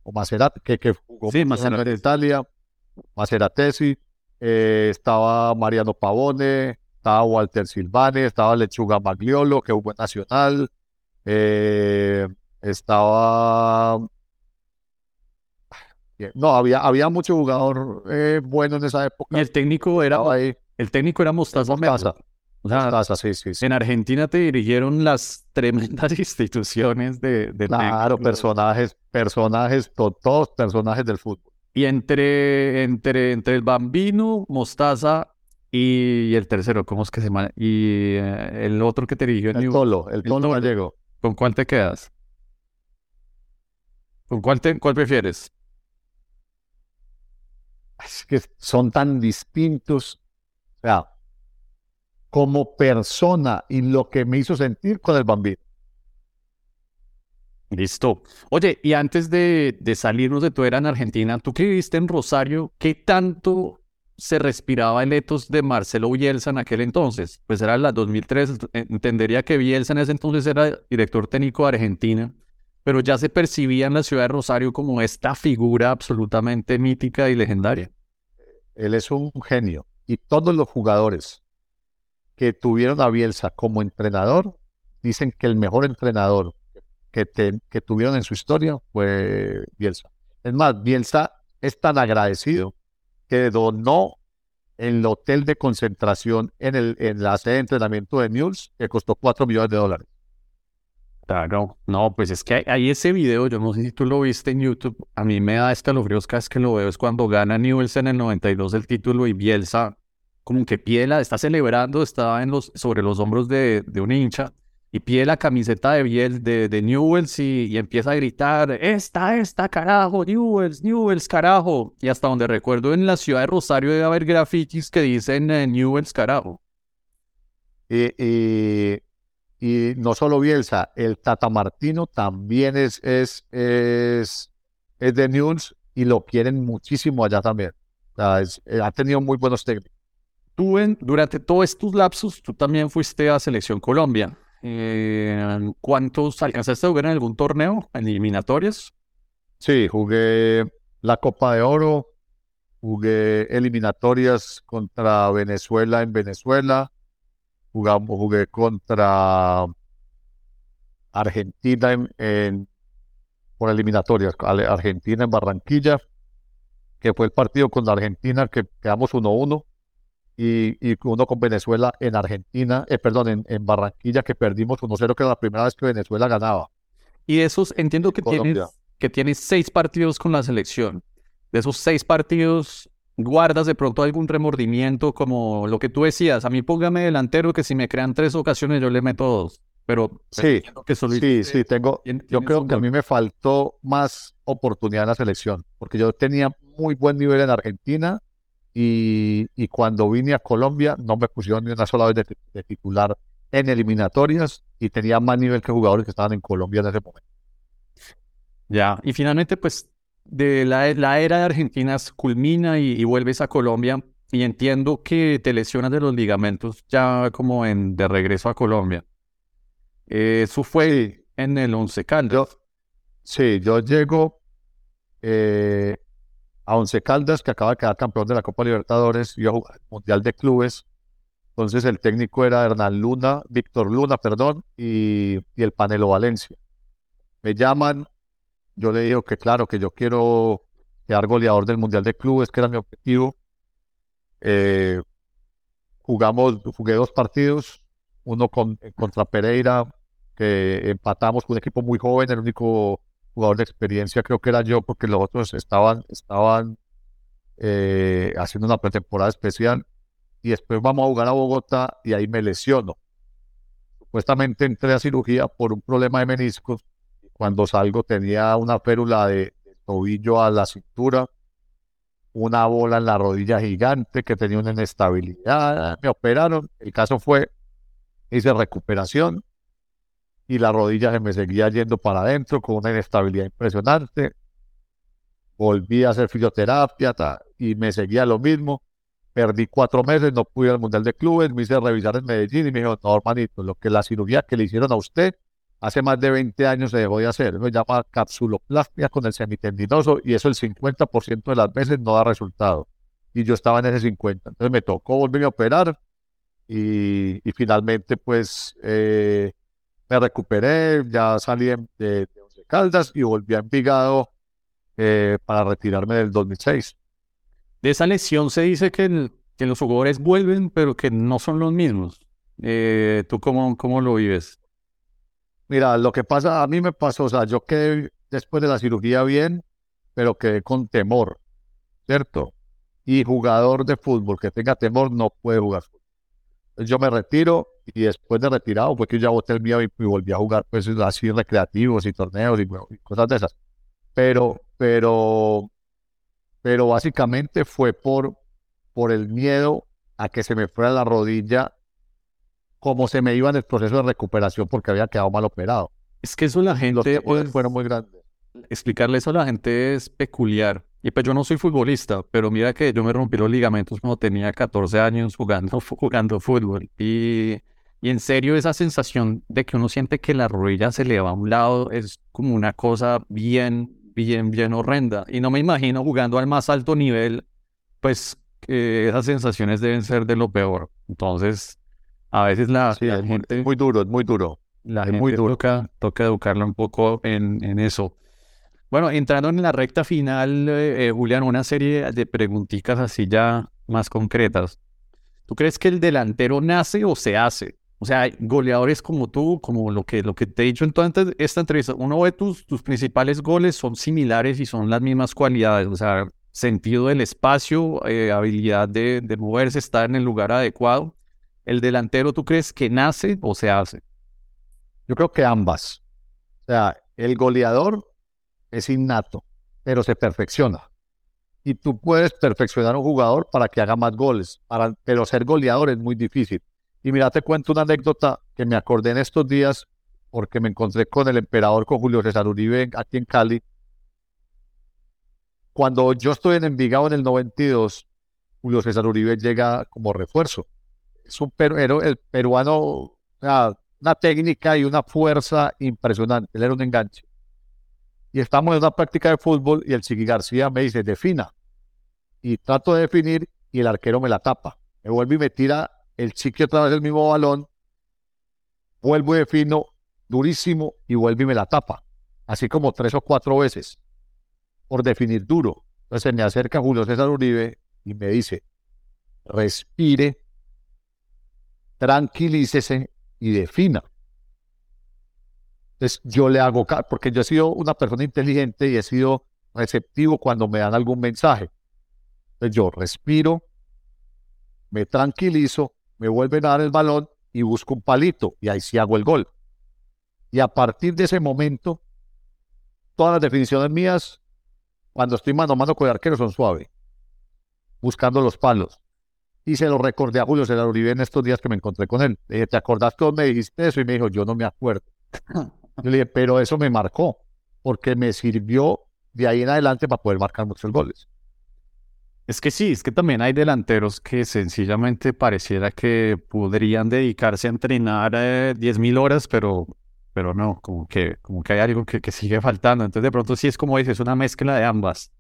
o Macerat, que, que jugó Sí, en. Italia, Maceratesi, eh, estaba Mariano Pavone, estaba Walter Silvane, estaba Lechuga Magliolo, que jugó en Nacional, eh, estaba... No, había, había mucho jugador eh, bueno en esa época. Y el técnico era, ahí, el técnico era Mostaza Mostaza. Merlo. O sea, Mostaza, sí, sí, sí. en Argentina te dirigieron las tremendas instituciones de, de Claro, personajes, personajes, to- todos personajes del fútbol. Y entre, entre, entre el Bambino, Mostaza y el tercero, ¿cómo es que se llama? Y eh, el otro que te dirigió en El New- Tolo, el Tolo. gallego. ¿Con cuál te quedas? ¿Con cuál, te, cuál prefieres? Es que son tan distintos. O sea, como persona y lo que me hizo sentir con el bambino. Listo. Oye, y antes de, salirnos de tu era en Argentina, tú que viviste en Rosario, ¿qué tanto se respiraba el etos de Marcelo Bielsa en aquel entonces? Pues era la 2003, entendería que Bielsa en ese entonces era director técnico de Argentina, pero ya se percibía en la ciudad de Rosario como esta figura absolutamente mítica y legendaria. Él es un genio. Y todos los jugadores que tuvieron a Bielsa como entrenador dicen que el mejor entrenador que, tuvieron en su historia fue Bielsa. Es más, Bielsa es tan agradecido que donó el hotel de concentración en, el, en la sede de entrenamiento de News que costó 4 millones de dólares. Claro, no, pues es que hay, ese video, yo no sé si tú lo viste en YouTube, a mí me da escalofríos cada vez que lo veo, es cuando gana Newell's en el 92 el título y Bielsa como que pide la, está celebrando, está en los, sobre los hombros de, de un hincha y pide la camiseta de Biel, de, de Newell's y, y empieza a gritar, esta, esta, carajo, Newell's, Newell's, carajo. Y hasta donde recuerdo en la ciudad de Rosario debe haber grafitis que dicen eh, Newell's, carajo. Y, y- y no solo Bielsa, el Tata Martino también es, es, es, es de News y lo quieren muchísimo allá también. O sea, es- eh, ha tenido muy buenos técnicos. Tú en- durante todos estos lapsos, tú también fuiste a Selección Colombia. Eh, ¿cuántos alcanzaste a jugar en algún torneo, en eliminatorias? Sí, jugué la Copa de Oro, jugué eliminatorias contra Venezuela en Venezuela, jugamos, jugué contra Argentina en, en- por eliminatorias, Argentina en Barranquilla, que fue el partido con la Argentina que quedamos 1-1 y, y uno con Venezuela en Argentina, eh, perdón, en, en Barranquilla que perdimos 1-0, que era la primera vez que Venezuela ganaba. Y de esos, entiendo que Colombia. tienes, que tienes seis partidos con la selección. De esos seis partidos, ¿guardas de pronto algún remordimiento como lo que tú decías? A mí póngame delantero que si me crean tres ocasiones yo le meto dos. Pero pues, Sí, que solo Sí, sí, tengo, yo creo que a mí me faltó más oportunidad en la selección, porque yo tenía muy buen nivel en Argentina y, y cuando vine a Colombia no me pusieron ni una sola vez de, ti- de titular en eliminatorias y tenía más nivel que jugadores que estaban en Colombia en ese momento. Ya, y finalmente, pues, de la, la era de Argentina culmina y, y vuelves a Colombia. Y entiendo que te lesionas de los ligamentos ya como en de regreso a Colombia. Eh, Eso fue en el Once Caldas. Yo, sí, yo llego, eh, a Once Caldas, que acaba de quedar campeón de la Copa Libertadores, y a Mundial de Clubes. Entonces el técnico era Hernán Luna, Víctor Luna, perdón, y, y el Panelo Valencia. Me llaman, yo le digo que claro, que yo quiero quedar goleador del Mundial de Clubes, que era mi objetivo. Eh, jugamos, jugué dos partidos, uno con, contra Pereira, que empatamos con un equipo muy joven, el único jugador de experiencia creo que era yo, porque los otros estaban, estaban eh, haciendo una pretemporada especial. Y después vamos a jugar a Bogotá y ahí me lesiono. Supuestamente entré a cirugía por un problema de meniscos. Cuando salgo tenía una férula de, de tobillo a la cintura, una bola en la rodilla gigante que tenía una inestabilidad. Me operaron. El caso fue, hice recuperación y la rodilla se me seguía yendo para adentro con una inestabilidad impresionante. Volví a hacer fisioterapia y me seguía lo mismo. Perdí cuatro meses, no pude ir al Mundial de Clubes, me hice revisar en Medellín y me dijo, no, hermanito, lo que la cirugía que le hicieron a usted hace más de 20 años se dejó de hacer. Eso se llama capsuloplastia con el semitendinoso y eso el 50% de las veces no da resultado. Y yo estaba en ese 50. Entonces me tocó volverme a operar y, y finalmente pues eh, me recuperé, ya salí de, de, Once Caldas y volví a Envigado eh, para retirarme del 2006. De esa lesión se dice que, el, que los jugadores vuelven, pero que no son los mismos. Eh, ¿Tú cómo, cómo lo vives? Mira, lo que pasa, a mí me pasó, o sea, yo quedé después de la cirugía bien, pero quedé con temor, ¿cierto? Y jugador de fútbol que tenga temor no puede jugar fútbol. Yo me retiro y después de retirado fue que ya boté el miedo y, y, volví a jugar pues así recreativos y torneos y, y, cosas de esas. Pero, pero, pero básicamente fue por, por el miedo a que se me fuera la rodilla como se me iba en el proceso de recuperación porque había quedado mal operado. Es que eso la gente... Los fueron muy grandes. Explicarle eso a la gente es peculiar. Y pues yo no soy futbolista, pero mira que yo me rompí los ligamentos cuando tenía 14 años jugando, jugando fútbol. Y, y en serio esa sensación de que uno siente que la rodilla se le va a un lado es como una cosa bien, bien, bien horrenda. Y no me imagino jugando al más alto nivel, pues eh, esas sensaciones deben ser de lo peor. Entonces, a veces la, sí, la es gente... Muy, muy duro, es muy duro. La es gente muy duro. Toca, toca educarla un poco en, en eso. Bueno, entrando en la recta final, eh, Julián, una serie de preguntitas así ya más concretas. ¿Tú crees que el delantero nace o se hace? O sea, goleadores como tú, como lo que, lo que te he dicho en toda esta entrevista, uno ve tus, tus principales goles son similares y son las mismas cualidades, o sea, sentido del espacio, eh, habilidad de moverse, estar en el lugar adecuado. ¿El delantero tú crees que nace o se hace? Yo creo que ambas. O sea, el goleador es innato, pero se perfecciona. Y tú puedes perfeccionar a un jugador para que haga más goles, pero ser goleador es muy difícil. Y mira, te cuento una anécdota que me acordé en estos días porque me encontré con el emperador, con Julio César Uribe aquí en Cali. Cuando yo estoy en Envigado en el 92, Julio César Uribe llega como refuerzo. Es un el peruano, una técnica y una fuerza impresionante. Él era un enganche y estamos en una práctica de fútbol y el Chiqui García me dice, defina. Y trato de definir y el arquero me la tapa. Me vuelve y me tira el Chiqui otra vez el mismo balón. Vuelvo y defino durísimo y vuelve y me la tapa. Así como tres o cuatro veces. Por definir duro. Entonces me acerca Julio César Uribe y me dice, respire, tranquilícese y defina. Entonces yo le hago, porque yo he sido una persona inteligente y he sido receptivo cuando me dan algún mensaje. Entonces yo respiro, me tranquilizo, me vuelven a dar el balón y busco un palito y ahí sí hago el gol. Y a partir de ese momento, todas las definiciones mías, cuando estoy mano a mano con el arquero, son suaves, buscando los palos. Y se lo recordé a Julio César Uribe en estos días que me encontré con él. Le dije, ¿te acordás que me dijiste eso? Y me dijo, yo no me acuerdo. Yo le dije, pero eso me marcó, porque me sirvió de ahí en adelante para poder marcar muchos goles. Es que sí, es que también hay delanteros que sencillamente pareciera que podrían dedicarse a entrenar eh, 10.000 horas, pero, pero no, como que, como que hay algo que, que, sigue faltando. Entonces de pronto sí es como dices, una mezcla de ambas.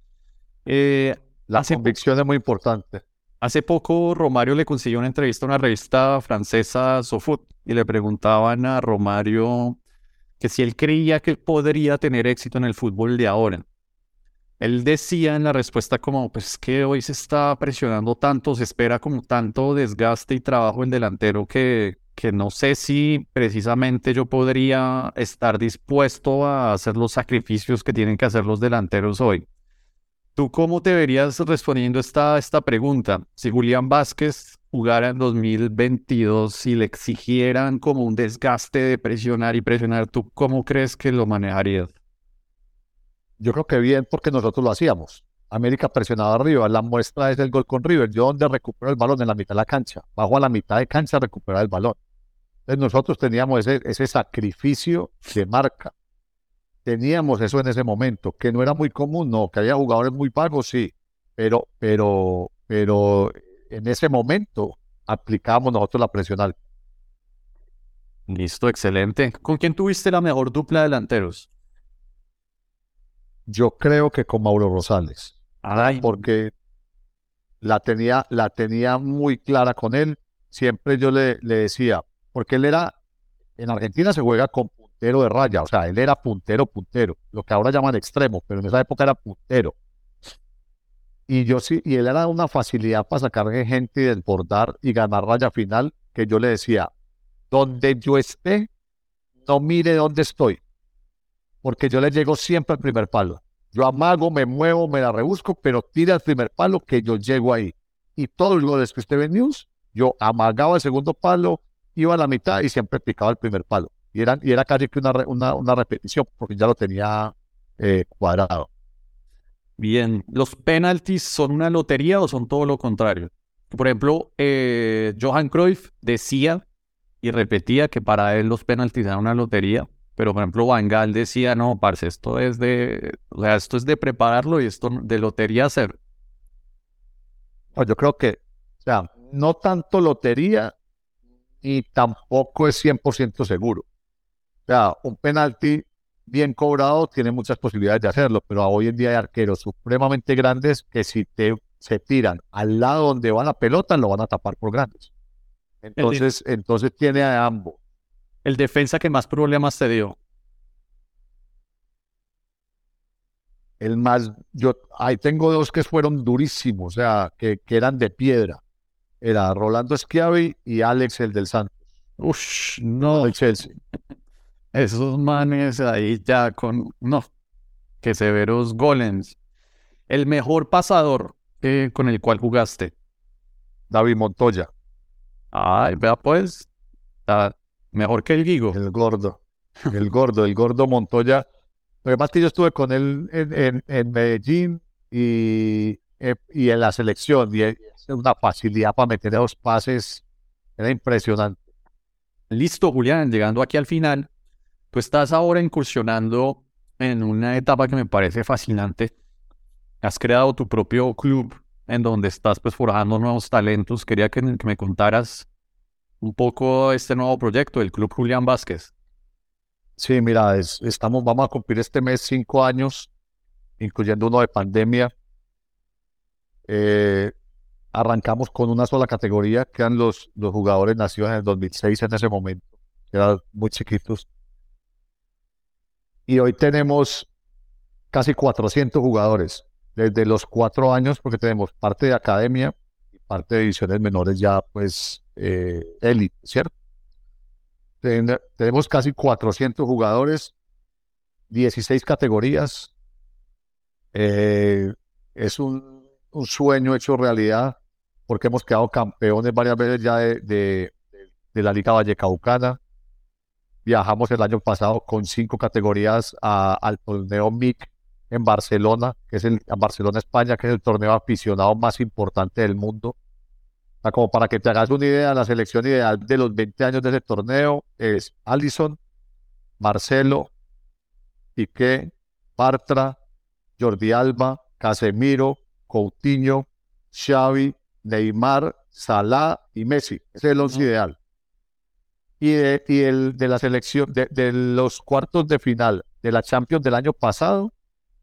Eh, La convicción es muy importante. hace poco Romario le consiguió una entrevista a una revista francesa, SoFoot, y le preguntaban a Romario que si él creía que podría tener éxito en el fútbol de ahora. Él decía en la respuesta como, pues es que hoy se está presionando tanto, se espera como tanto desgaste y trabajo en delantero que, que no sé si precisamente yo podría estar dispuesto a hacer los sacrificios que tienen que hacer los delanteros hoy. ¿Tú cómo te verías respondiendo esta, esta pregunta? Si Julián Vázquez jugara en 2022 y le exigieran como un desgaste de presionar y presionar, ¿tú cómo crees que lo manejarías? Yo creo que bien porque nosotros lo hacíamos. América presionaba arriba. La muestra es el gol con River. Yo donde recupero el balón en la mitad de la cancha. Bajo a la mitad de cancha a recuperar el balón. Entonces nosotros teníamos ese, ese sacrificio de marca. Teníamos eso en ese momento, que no era muy común, no, que había jugadores muy pagos, sí, pero, pero, pero en ese momento aplicábamos nosotros la presión alta. Listo, excelente. ¿Con quién tuviste la mejor dupla de delanteros? Yo creo que con Mauro Rosales, Ay, porque la tenía, la tenía muy clara con él. Siempre yo le, le decía, porque él era, en Argentina se juega con puntero de raya, o sea, él era puntero, puntero, lo que ahora llaman extremo, pero en esa época era puntero. Y yo sí, y él era una facilidad para sacar gente y desbordar y ganar raya final, que yo le decía, donde yo esté, no mire dónde estoy, porque yo le llego siempre al primer palo. Yo amago, me muevo, me la rebusco, pero tira el primer palo que yo llego ahí. Y todos los goles que usted ve News, yo amagaba el segundo palo, iba a la mitad y siempre picaba el primer palo. Y era, y era casi que una, una, una repetición, porque ya lo tenía eh, cuadrado. Bien. ¿Los penaltis son una lotería o son todo lo contrario? Por ejemplo, eh, Johan Cruyff decía y repetía que para él los penaltis eran una lotería, pero por ejemplo Van Gaal decía, no, parce, esto es de, o sea, esto es de prepararlo y esto de lotería hacer. Yo creo que, o sea, no tanto lotería y tampoco es 100% seguro. O sea, un penalti bien cobrado tiene muchas posibilidades de hacerlo, pero hoy en día hay arqueros supremamente grandes que si te se tiran al lado donde va la pelota, lo van a tapar por grandes. Entonces, entonces tiene a ambos. El defensa que más problemas te dio. El más, yo, ahí tengo dos que fueron durísimos, o sea, que, que eran de piedra. Era Rolando Schiavi y Alex, el del Santos, Ush, no, del Chelsea. Esos manes ahí ya con, no, que severos golems. El mejor pasador eh, con el cual jugaste. David Montoya, Ay, vea pues, está mejor que el Gigo. el gordo, el gordo, el gordo Montoya. Lo que pasa es que yo estuve con él en, en- en Medellín y, eh, y en la selección, y es una facilidad para meter esos pases, era impresionante. Listo, Julián, llegando aquí al final, tú estás ahora incursionando en una etapa que me parece fascinante. Has creado tu propio club en donde estás pues forjando nuevos talentos. Quería que, me contaras un poco este nuevo proyecto, el Club Julián Vázquez. Sí, mira, es- estamos, vamos a cumplir este mes cinco años, incluyendo uno de pandemia. Eh, arrancamos con una sola categoría, que eran los, los jugadores nacidos en el 2006 en ese momento, eran muy chiquitos. Y hoy tenemos casi 400 jugadores, desde los cuatro años, porque tenemos parte de academia y parte de divisiones menores ya, pues, eh, élite, ¿cierto? Ten- tenemos casi 400 jugadores, 16 categorías. Eh, es un, sueño hecho realidad porque hemos quedado campeones varias veces ya de- de la Liga Vallecaucana. Viajamos el año pasado con cinco categorías a- al torneo MIC en Barcelona, que es el Barcelona, España, que es el torneo aficionado más importante del mundo. O sea, como para que te hagas una idea, la selección ideal de los 20 años de ese torneo es Allison, Marcelo, Piqué, Bartra, Jordi Alba, Casemiro, Coutinho, Xavi, Neymar, Salah y Messi. Ese es el once ideal. Y, de, y el de la selección, de, los cuartos de final de la Champions del año pasado,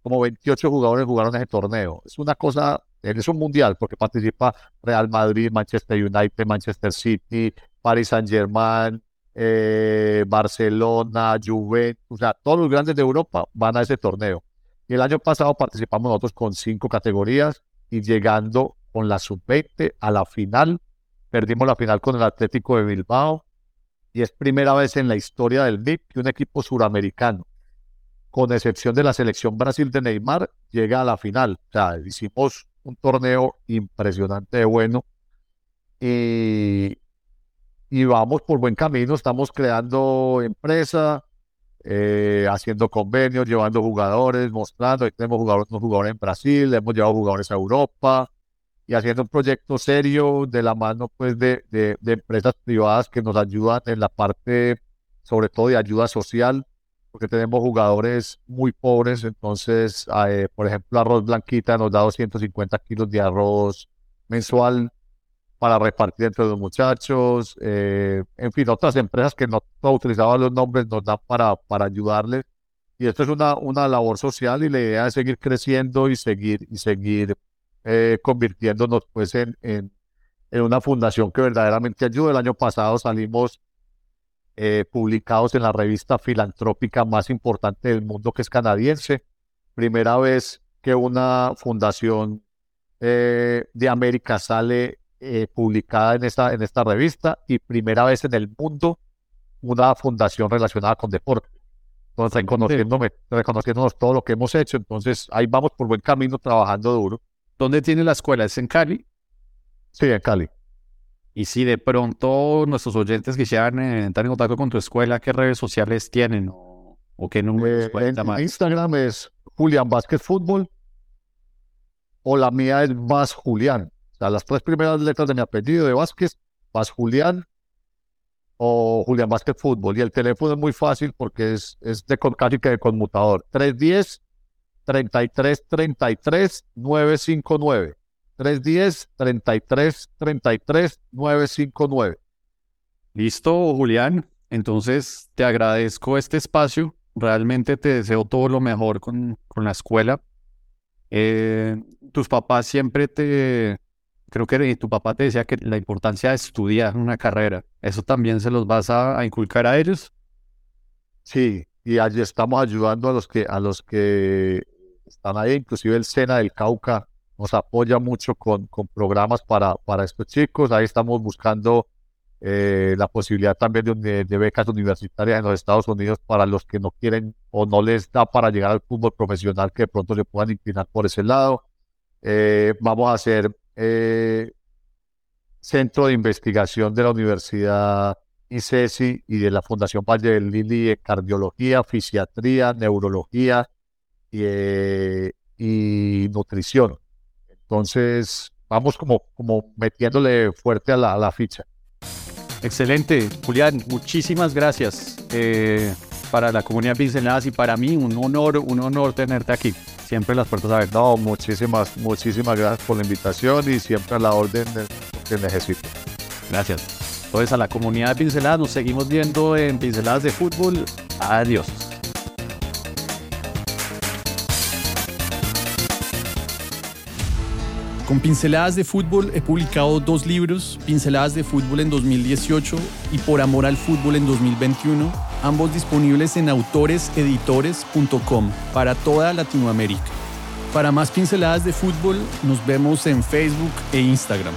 como 28 jugadores jugaron ese torneo. Es una cosa, es un mundial porque participa Real Madrid, Manchester United, Manchester City, Paris Saint Germain, eh, Barcelona, Juventus, o sea, todos los grandes de Europa van a ese torneo. Y el año pasado participamos nosotros con cinco categorías y llegando con la sub-20 a la final. Perdimos la final con el Atlético de Bilbao y es primera vez en la historia del MIP que un equipo suramericano, con excepción de la selección Brasil de Neymar, llega a la final. O sea, hicimos un torneo impresionante de bueno y, y vamos por buen camino. Estamos creando empresa, eh, haciendo convenios, llevando jugadores, mostrando. Tenemos jugadores, jugadores en Brasil, hemos llevado jugadores a Europa y haciendo un proyecto serio de la mano pues de, de, empresas privadas que nos ayudan en la parte, sobre todo de ayuda social, porque tenemos jugadores muy pobres. Entonces, eh, por ejemplo, Arroz Blanquita nos da 250 kilos de arroz mensual para repartir entre los muchachos, eh, en fin, otras empresas que no, utilizaban los nombres nos dan para, para ayudarles. Y esto es una, una labor social y la idea es seguir creciendo y seguir, y seguir eh, convirtiéndonos pues en, en, en, una fundación que verdaderamente ayuda. El año pasado salimos eh, publicados en la revista filantrópica más importante del mundo que es canadiense. Primera vez que una fundación de América sale eh, publicada en esta, en esta revista y primera vez en el mundo una fundación relacionada con deporte. Entonces, reconociéndome, reconociéndonos todo lo que hemos hecho. Entonces, ahí vamos por buen camino trabajando duro. ¿Dónde tiene la escuela? ¿Es en Cali? Sí, en Cali. Y si de pronto nuestros oyentes quisieran eh, entrar en contacto con tu escuela, ¿qué redes sociales tienen? ¿O, qué números eh, Instagram es Julián Vázquez Fútbol o la mía es más Julián las tres primeras letras de mi apellido de Vázquez, Vaz Julián o Julián Vázquez Fútbol. Y el teléfono es muy fácil porque es, es de casi que de conmutador. 310 33 33 959. 310 33 33 959. Listo, Julián. Entonces te agradezco este espacio. Realmente te deseo todo lo mejor con, con la escuela. Eh, tus papás siempre te, creo que tu papá te decía que la importancia de estudiar una carrera, ¿eso también se los vas a, inculcar a ellos? Sí, y allí estamos ayudando a los que, a los que están ahí, inclusive el SENA del Cauca nos apoya mucho con, con programas para, para estos chicos, ahí estamos buscando eh, la posibilidad también de, becas universitarias en los Estados Unidos para los que no quieren o no les da para llegar al fútbol profesional que de pronto se puedan inclinar por ese lado. Eh, vamos a hacer eh, centro de investigación de la Universidad ICESI y de la Fundación Valle del Lili de cardiología, fisiatría, neurología y, eh, nutrición. Entonces, vamos como, como metiéndole fuerte a la, ficha. Excelente, Julián, muchísimas gracias eh, para la comunidad Pinceladas y para mí un honor, un honor tenerte aquí siempre las puertas abiertas. No, muchísimas, muchísimas gracias por la invitación y siempre a la orden que necesito. Gracias. Entonces a la comunidad de Pinceladas nos seguimos viendo en Pinceladas de Fútbol. Adiós. Con Pinceladas de Fútbol he publicado dos libros, Pinceladas de Fútbol en 2018 y Por Amor al Fútbol en 2021, ambos disponibles en autoreseditores.com para toda Latinoamérica. Para más pinceladas de fútbol, nos vemos en Facebook e Instagram.